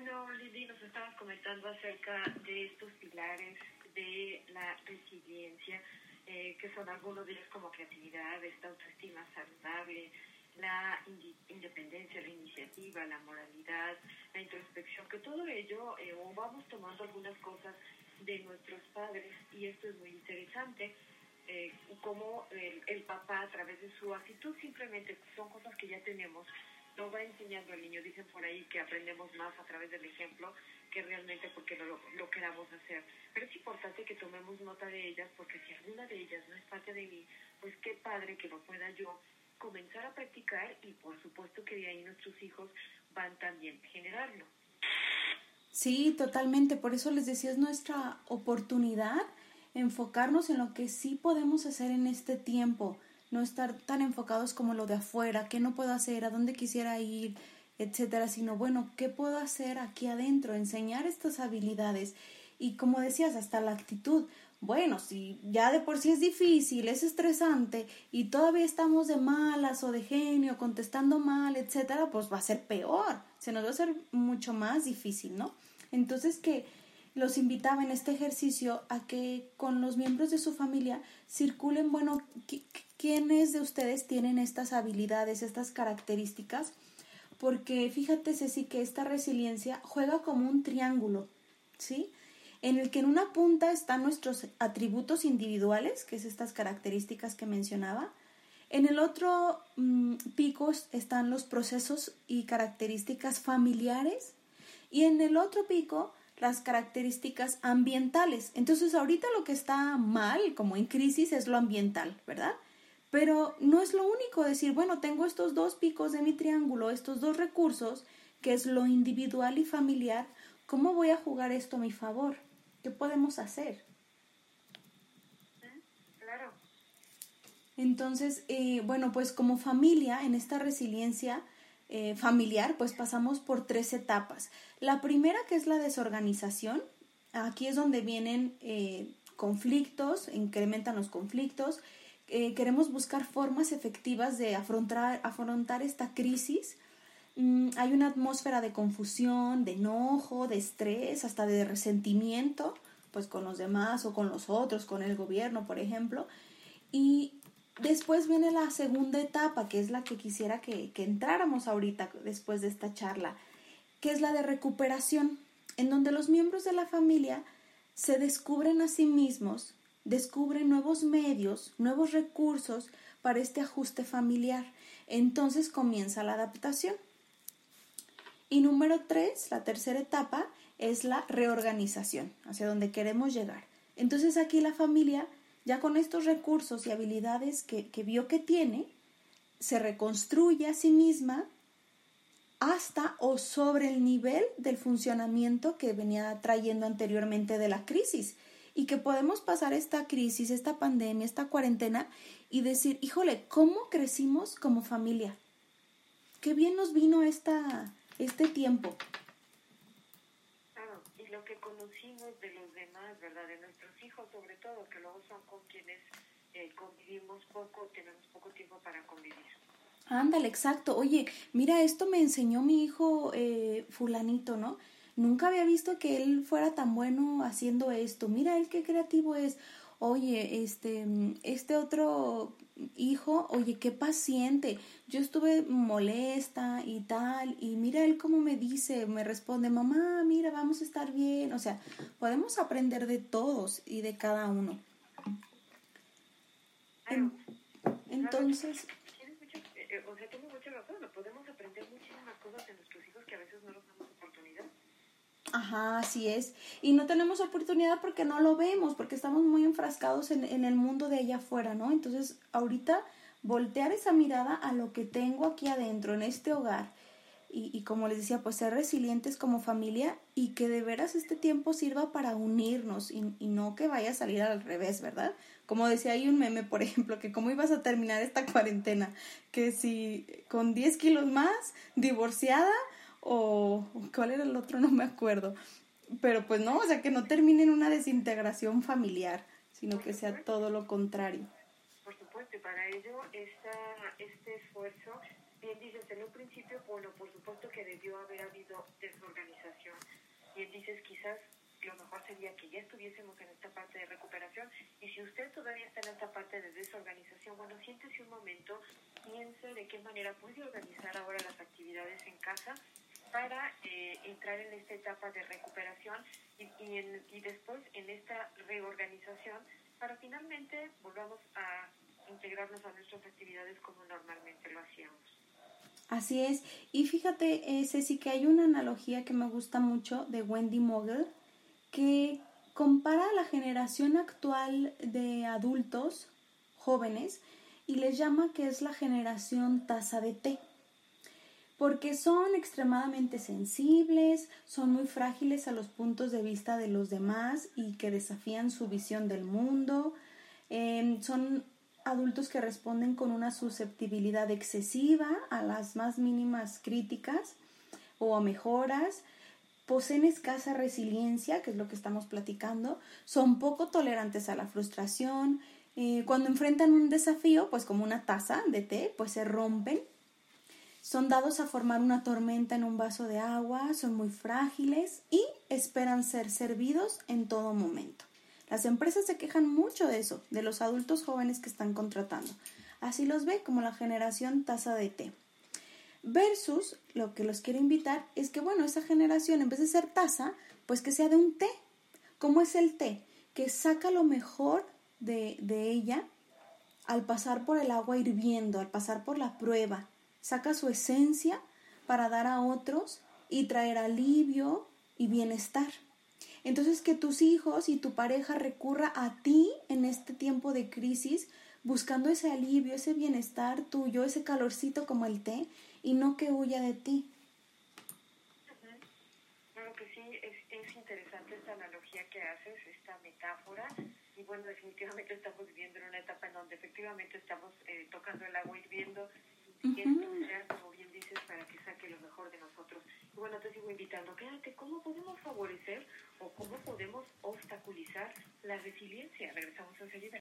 bueno, Lili, nos estabas comentando acerca de estos pilares de la resiliencia, eh, que son algunos de ellos como creatividad, esta autoestima saludable, la independencia, la iniciativa, la moralidad, la introspección, que todo ello, eh, o vamos tomando algunas cosas de nuestros padres, y esto es muy interesante, eh, como el, el, papá a través de su actitud simplemente son cosas que ya tenemos, lo va enseñando al niño. Dicen por ahí que aprendemos más a través del ejemplo que realmente porque lo, lo queramos hacer. Pero es importante que tomemos nota de ellas porque si alguna de ellas no es parte de mí, pues qué padre que lo pueda yo comenzar a practicar y por supuesto que de ahí nuestros hijos van también a generarlo. Sí, totalmente. Por eso les decía, es nuestra oportunidad enfocarnos en lo que sí podemos hacer en este tiempo, no estar tan enfocados como lo de afuera, qué no puedo hacer, a dónde quisiera ir, etcétera, sino bueno, ¿qué puedo hacer aquí adentro? Enseñar estas habilidades y como decías, hasta la actitud. Bueno, si ya de por sí es difícil, es estresante y todavía estamos de malas o de genio, contestando mal, etcétera, pues va a ser peor, se nos va a hacer mucho más difícil, ¿no? Entonces que los invitaba en este ejercicio a que con los miembros de su familia circulen, bueno, ¿quiénes de ustedes tienen estas habilidades, estas características? Porque fíjate, Ceci, que esta resiliencia juega como un triángulo, ¿sí? en el que en una punta están nuestros atributos individuales, que es estas características que mencionaba. En el otro mm, pico están los procesos y características familiares y en el otro pico las características ambientales. Entonces ahorita lo que está mal, como en crisis, es lo ambiental, ¿verdad? Pero no es lo único decir, bueno, tengo estos dos picos de mi triángulo, estos dos recursos, que es lo individual y familiar, ¿cómo voy a jugar esto a mi favor? ¿Qué podemos hacer? Claro. Entonces, eh, bueno, pues como familia, en esta resiliencia eh, familiar, pues pasamos por tres etapas. La primera, que es la desorganización, aquí es donde vienen eh, conflictos, incrementan los conflictos. queremos buscar formas efectivas de afrontar, afrontar esta crisis Mm, hay una atmósfera de confusión, de enojo, de estrés, hasta de resentimiento, pues con los demás o con los otros, con el gobierno, por ejemplo. Y después viene la segunda etapa, que es la que quisiera que, que entráramos ahorita después de esta charla, que es la de recuperación, en donde los miembros de la familia se descubren a sí mismos, descubren nuevos medios, nuevos recursos para este ajuste familiar. Entonces comienza la adaptación. Y número tres, la tercera etapa, es la reorganización, hacia donde queremos llegar. Entonces aquí la familia, ya con estos recursos y habilidades que, que vio que tiene, se reconstruye a sí misma hasta o sobre el nivel del funcionamiento que venía trayendo anteriormente de la crisis y que podemos pasar esta crisis, esta pandemia, esta cuarentena y decir, híjole, ¿cómo crecimos como familia? Qué bien nos vino esta, este tiempo. Lo que conocimos de los demás, ¿verdad? De nuestros hijos sobre todo, que luego son con quienes eh, convivimos poco, tenemos poco tiempo para convivir. Ándale, exacto. Oye, mira, esto me enseñó mi hijo eh, fulanito, ¿no? Nunca había visto que él fuera tan bueno haciendo esto. Mira, él qué creativo es. Oye, este, este otro hijo, oye, qué paciente, yo estuve molesta y tal, y mira él cómo me dice, me responde, mamá, mira, vamos a estar bien, o sea, podemos aprender de todos y de cada uno. entonces... Eh, o sea, tengo mucha razón, podemos aprender muchísimas cosas de nuestros hijos que a veces no nos damos oportunidad. Ajá, así es. Y no tenemos oportunidad porque no lo vemos, porque estamos muy enfrascados en, en el mundo de allá afuera, ¿no? Entonces, ahorita voltear esa mirada a lo que tengo aquí adentro, en este hogar. Y, y, como les decía, pues ser resilientes como familia y que de veras este tiempo sirva para unirnos y, y, no que vaya a salir al revés, ¿verdad? Como decía, hay un meme, por ejemplo, que cómo ibas a terminar esta cuarentena, que si con 10 kilos más, divorciada o cuál era el otro, no me acuerdo. Pero pues no, o sea, que no termine en una desintegración familiar, sino que sea todo lo contrario. Por supuesto, y para ello esta, este esfuerzo, bien dices en un principio, bueno, por supuesto que debió haber habido desorganización, bien dices, quizás lo mejor sería que ya estuviésemos en esta parte de recuperación y si usted todavía está en esta parte de desorganización, bueno, siéntese un momento, piense de qué manera puede organizar ahora las actividades en casa para eh, entrar en esta etapa de recuperación y, y, después en esta reorganización para finalmente volvamos a integrarnos a nuestras actividades como normalmente lo hacíamos. Así es. Y fíjate, eh, Ceci, que hay una analogía que me gusta mucho de Wendy Mogel, que compara la generación actual de adultos jóvenes y les llama que es la generación taza de té porque son extremadamente sensibles, son muy frágiles a los puntos de vista de los demás y que desafían su visión del mundo, em, son adultos que responden con una susceptibilidad excesiva a las más mínimas críticas o mejoras, poseen escasa resiliencia, que es lo que estamos platicando, son poco tolerantes a la frustración, eh, cuando enfrentan un desafío, pues como una taza de té, pues se rompen son dados a formar una tormenta en un vaso de agua, son muy frágiles y esperan ser servidos en todo momento. Las empresas se quejan mucho de eso, de los adultos jóvenes que están contratando. Así los ve como la generación taza de té. Versus lo que los quiero invitar es que, bueno, esa generación en vez de ser taza, pues que sea de un té. ¿Cómo es el té? Que saca lo mejor de, de ella al pasar por el agua hirviendo, al pasar por la prueba, saca su esencia para dar a otros y traer alivio y bienestar. Entonces que tus hijos y tu pareja recurra a ti en este tiempo de crisis buscando ese alivio, ese bienestar tuyo, ese calorcito como el té y no que huya de ti. Claro que sí, es, es interesante esta analogía que haces, esta metáfora y bueno, definitivamente estamos viviendo en una etapa en donde efectivamente estamos eh, tocando el agua hirviendo y como bien dices, para que saque lo mejor de nosotros. Y bueno, te sigo invitando, quédate, ¿cómo podemos favorecer o cómo podemos obstaculizar la resiliencia? Regresamos enseguida.